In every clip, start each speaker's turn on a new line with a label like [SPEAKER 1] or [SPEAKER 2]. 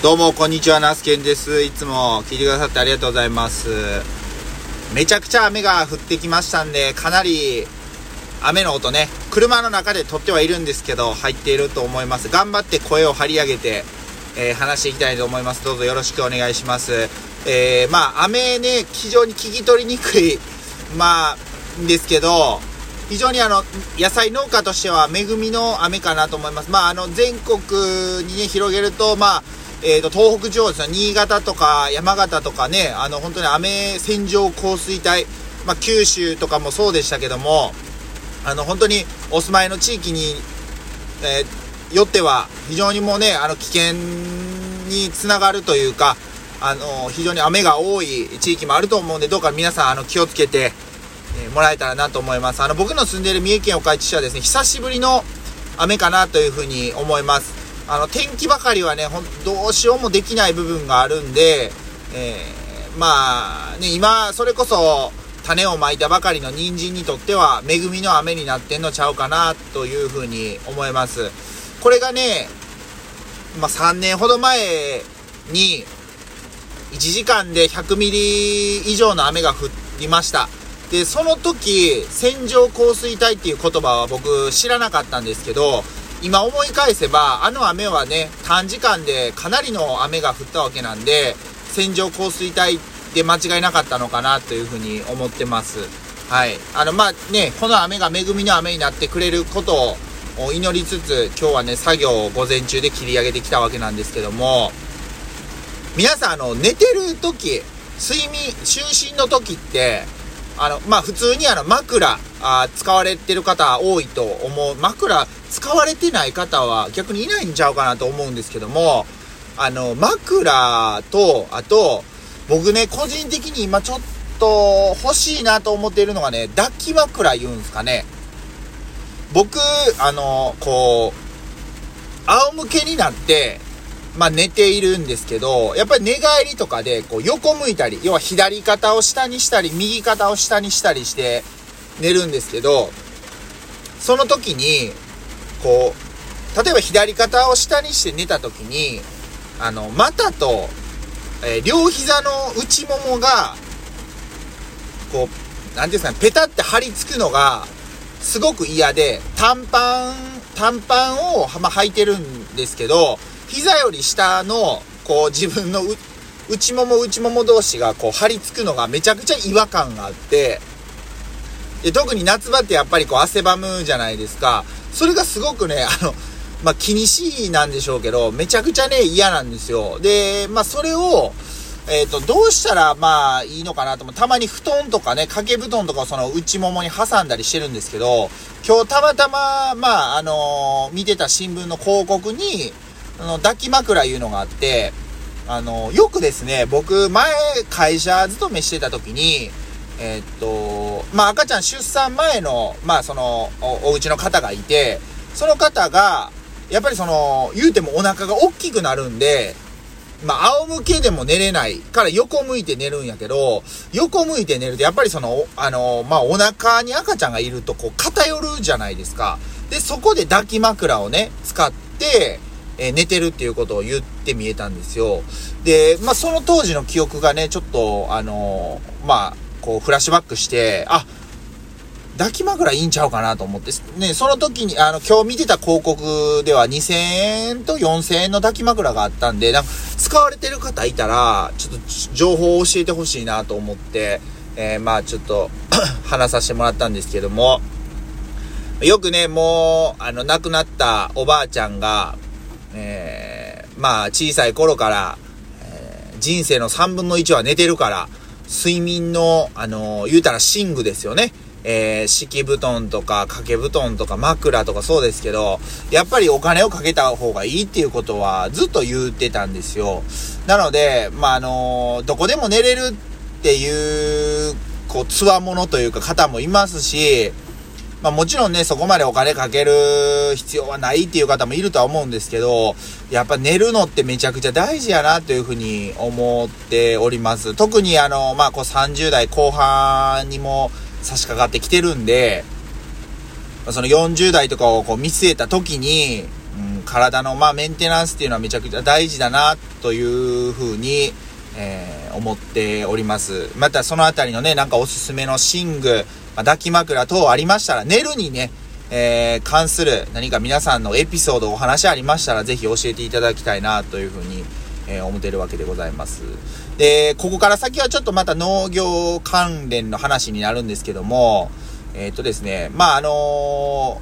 [SPEAKER 1] どうも、こんにちは、ナスケンです。いつも聞いてくださってありがとうございます。めちゃくちゃ雨が降ってきましたんで、かなり雨の音ね、車の中で撮ってはいるんですけど、入っていると思います。頑張って声を張り上げて、えー、話していきたいと思います。どうぞよろしくお願いします。えー、まあ、雨ね、非常に聞き取りにくい、まあ、ですけど、非常にあの、野菜農家としては恵みの雨かなと思います。まあ、あの、全国にね、広げると、まあ、えーと、東北地方ですね、新潟とか山形とかね、あの本当に雨線状降水帯、まあ、九州とかもそうでしたけども、あの本当にお住まいの地域に、えー、よっては非常にもうね、あの危険につながるというか、あの非常に雨が多い地域もあると思うんで、どうか皆さんあの気をつけて、えー、もらえたらなと思います。あの僕の住んでいる三重県岡市市はですね、久しぶりの雨かなというふうに思います。あの、天気ばかりはね、ほん、どうしようもできない部分があるんで、えー、まあ、ね、今、それこそ、種をまいたばかりの人参にとっては、恵みの雨になってんのちゃうかな、というふうに思います。これがね、まあ、3年ほど前に、1時間で100ミリ以上の雨が降りました。で、その時、線状降水帯っていう言葉は僕知らなかったんですけど、今思い返せば、あの雨はね、短時間でかなりの雨が降ったわけなんで、線状降水帯で間違いなかったのかなというふうに思ってます。はい。あの、まあね、この雨が恵みの雨になってくれることを祈りつつ、今日はね、作業を午前中で切り上げてきたわけなんですけども、皆さん、あの、寝てる時、睡眠、就寝の時って、あの、まあ、普通にあの、枕、あ使われてる方多いと思う。枕使われてない方は逆にいないんちゃうかなと思うんですけども、あの、枕と、あと、僕ね、個人的に今ちょっと欲しいなと思っているのがね、抱き枕言うんですかね。僕、あの、こう、仰向けになって、まあ寝ているんですけど、やっぱり寝返りとかで、こう横向いたり、要は左肩を下にしたり、右肩を下にしたりして寝るんですけど、その時に、こう、例えば左肩を下にして寝た時に、あの、股と、えー、両膝の内ももが、こう、なんていうんですかね、ペタって張り付くのが、すごく嫌で、短パン、短パンを、まあ、履いてるんですけど、膝より下の、こう、自分の内もも内もも同士が、こう、張り付くのがめちゃくちゃ違和感があって、で、特に夏場ってやっぱりこう、汗ばむじゃないですか。それがすごくね、あの、まあ、気にしいなんでしょうけど、めちゃくちゃね、嫌なんですよ。で、まあ、それを、えっ、ー、と、どうしたら、まあ、いいのかなと思。たまに布団とかね、掛け布団とかをその内ももに挟んだりしてるんですけど、今日たまたま、まあ、あのー、見てた新聞の広告に、あの、抱き枕いうのがあって、あの、よくですね、僕、前、会社勤めしてた時に、えー、っと、まあ、赤ちゃん出産前の、まあ、そのお、お家の方がいて、その方が、やっぱりその、言うてもお腹が大きくなるんで、まあ、仰向けでも寝れないから横向いて寝るんやけど、横向いて寝ると、やっぱりその、あの、まあ、お腹に赤ちゃんがいると、こう、偏るじゃないですか。で、そこで抱き枕をね、使って、えー、寝てるっていうことを言ってみえたんですよ。で、まあ、その当時の記憶がね、ちょっと、あのまあ、こう、フラッシュバックして、あ、抱き枕いいんちゃうかなと思って、ね、その時に、あの、今日見てた広告では2000円と4000円の抱き枕があったんで、なんか、使われてる方いたら、ちょっと情報を教えてほしいなと思って、えー、まあちょっと 話させてもらったんですけども、よくね、もう、あの、亡くなったおばあちゃんが、えー、まあ小さい頃から、えー、人生の3分の1は寝てるから、睡眠の、あのー、言うたら寝具ですよね。えー、敷布団とか掛け布団とか枕とかそうですけど、やっぱりお金をかけた方がいいっていうことはずっと言ってたんですよ。なので、まあ、あのー、どこでも寝れるっていう、こう、つわものというか方もいますし、まあもちろんね、そこまでお金かける必要はないっていう方もいるとは思うんですけど、やっぱ寝るのってめちゃくちゃ大事やなというふうに思っております。特にあの、まあこう30代後半にも差し掛かってきてるんで、その40代とかをこう見据えた時に、うん、体の、まあ、メンテナンスっていうのはめちゃくちゃ大事だな、というふうに、えー、思っております。またそのあたりのね、なんかおすすめの寝具、まあ、抱き枕等ありましたら、寝るにね、えー、関する何か皆さんのエピソードお話ありましたら、ぜひ教えていただきたいな、というふうに、えー、思ってるわけでございます。で、ここから先はちょっとまた農業関連の話になるんですけども、えっ、とですね、まあ、あの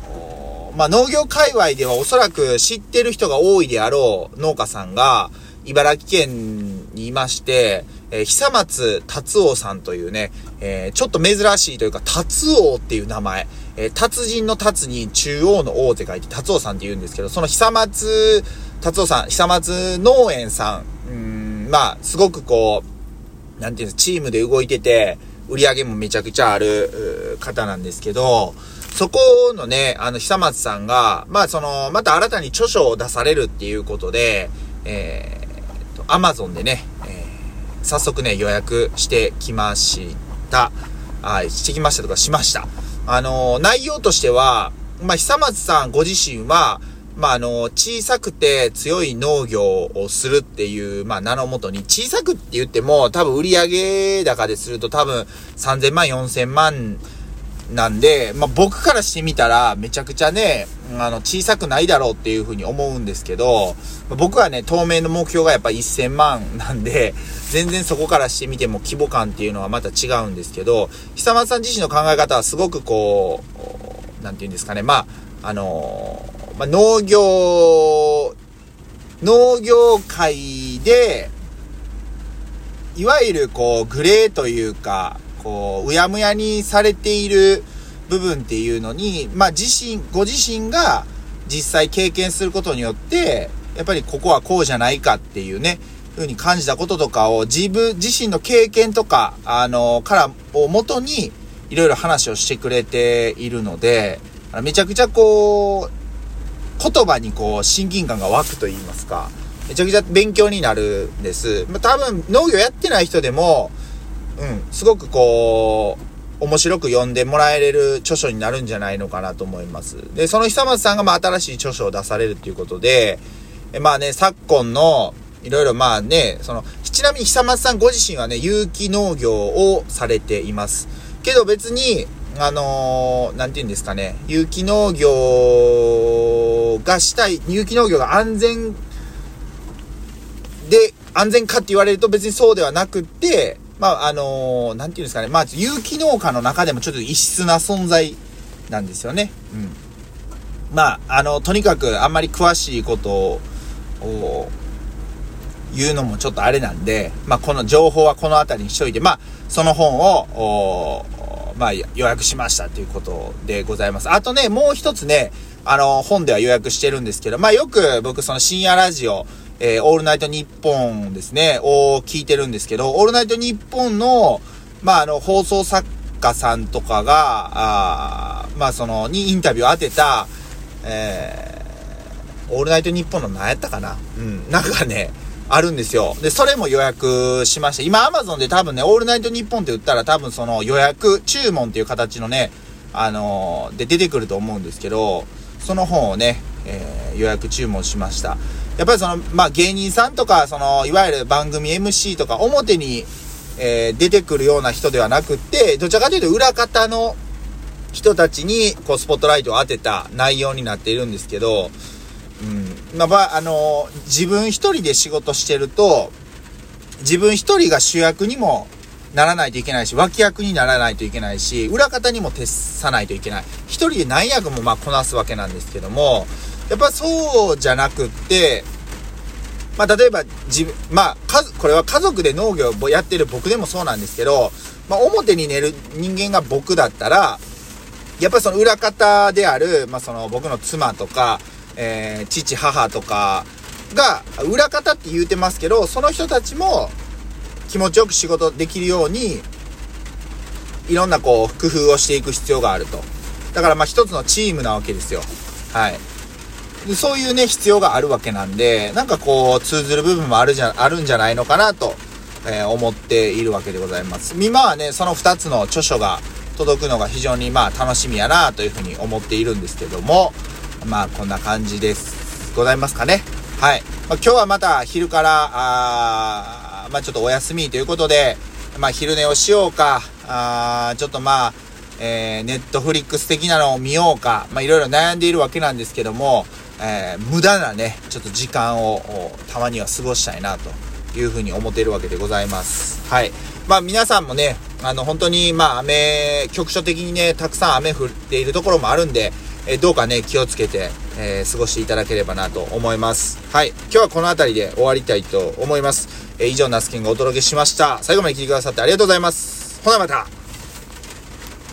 [SPEAKER 1] ー、まあ、農業界隈ではおそらく知ってる人が多いであろう農家さんが、茨城県にいまして、えー、久松達夫さんというね、えー、ちょっと珍しいというか、達夫っていう名前、えー、達人の達に中央の王って書いて達夫さんって言うんですけど、その久松達夫さん、久松農園さん、うん、まあ、すごくこう、なんていうんですチームで動いてて、売り上げもめちゃくちゃある方なんですけど、そこのね、あの、久松さんが、まあ、その、また新たに著書を出されるっていうことで、えー、と、アマゾンでね、えー、早速ね、予約してきました。はい、してきましたとかしました。あの、内容としては、まあ、久松さんご自身は、まあ、あの、小さくて強い農業をするっていう、まあ、名のもとに、小さくって言っても、多分売上高ですると多分3000万、4000万なんで、まあ、僕からしてみたら、めちゃくちゃね、あの、小さくないだろうっていうふうに思うんですけど、僕はね、当面の目標がやっぱ1000万なんで、全然そこからしてみても規模感っていうのはまた違うんですけど、久松さん自身の考え方はすごくこう、なんて言うんですかね、まあ、あのまあ、農業、農業界で、いわゆるこう、グレーというか、こう、うやむやにされている部分っていうのに、まあ、自身、ご自身が実際経験することによって、やっぱりここはこうじゃないかっていうね、ふうに感じたこととかを自分自身の経験とか、あの、からをもとに、いろいろ話をしてくれているので、めちゃくちゃこう、言葉にこう、親近感が湧くと言いますか、めちゃくちゃ勉強になるんです。まあ、多分、農業やってない人でも、うん、すごくこう、面白く読んでもらえれる著書になるんじゃないのかなと思います。で、その久松さんがまあ新しい著書を出されるっていうことで、えまあね、昨今の、いろいろまあね、その、ちなみに久松さんご自身はね、有機農業をされています。けど別に、あのー、なんて言うんですかね、有機農業がしたい、有機農業が安全で、安全かって言われると別にそうではなくって、まあ、あのー、なんて言うんですかね、まあ、有機農家の中でもちょっと異質な存在なんですよね。うん。まあ、あの、とにかくあんまり詳しいことを、言うのもちょっとあれなんで、まあ、この情報はこの辺りにしといて、まあ、その本を、まあ、予約しましたということでございます。あとね、もう一つね、あの、本では予約してるんですけど、まあ、よく僕その深夜ラジオ、えー、オールナイトニッポンですね、を聞いてるんですけど、オールナイトニッポンの、まあ、あの、放送作家さんとかが、あまあ、その、にインタビューを当てた、えー、オールナイトニッポンの何やったかなうん、なんかね、あるんですよ。で、それも予約しました。今、アマゾンで多分ね、オールナイトニッポンって言ったら多分その予約、注文っていう形のね、あのー、で出てくると思うんですけど、その本をね、えー、予約注文しました。やっぱりその、まあ、芸人さんとか、その、いわゆる番組 MC とか、表に、えー、出てくるような人ではなくって、どちらかというと裏方の人たちに、こう、スポットライトを当てた内容になっているんですけど、うん。まあ、あの、自分一人で仕事してると、自分一人が主役にもならないといけないし、脇役にならないといけないし、裏方にも徹さないといけない。一人で何役もまこなすわけなんですけども、やっぱそうじゃなくって、まあ例えば自分、まあ、これは家族で農業をやってる僕でもそうなんですけど、まあ表に寝る人間が僕だったら、やっぱりその裏方である、まあその僕の妻とか、えー、父、母とかが、裏方って言うてますけど、その人たちも気持ちよく仕事できるように、いろんなこう、工夫をしていく必要があると。だからまあ一つのチームなわけですよ。はい。でそういうね、必要があるわけなんで、なんかこう、通ずる部分もあるじゃ、あるんじゃないのかなと、えー、思っているわけでございます。今はね、その2つの著書が届くのが非常にまあ楽しみやなというふうに思っているんですけども、まあこんな感じです。ございますかね？はい。まあ、今日はまた昼から、あまあ、ちょっとお休みということで、まあ、昼寝をしようか、あちょっとまあ、えー、ネットフリックス的なのを見ようか、まあ、いろいろ悩んでいるわけなんですけども、えー、無駄なね、ちょっと時間をたまには過ごしたいなというふうに思っているわけでございます。はい。まあ皆さんもね、あの本当にまあ雨、局所的にね、たくさん雨降っているところもあるんで、え、どうかね、気をつけて、えー、過ごしていただければなと思います。はい。今日はこの辺りで終わりたいと思います。えー、以上、ナスケンがお届けしました。最後まで聞いてくださってありがとうございます。ほなまた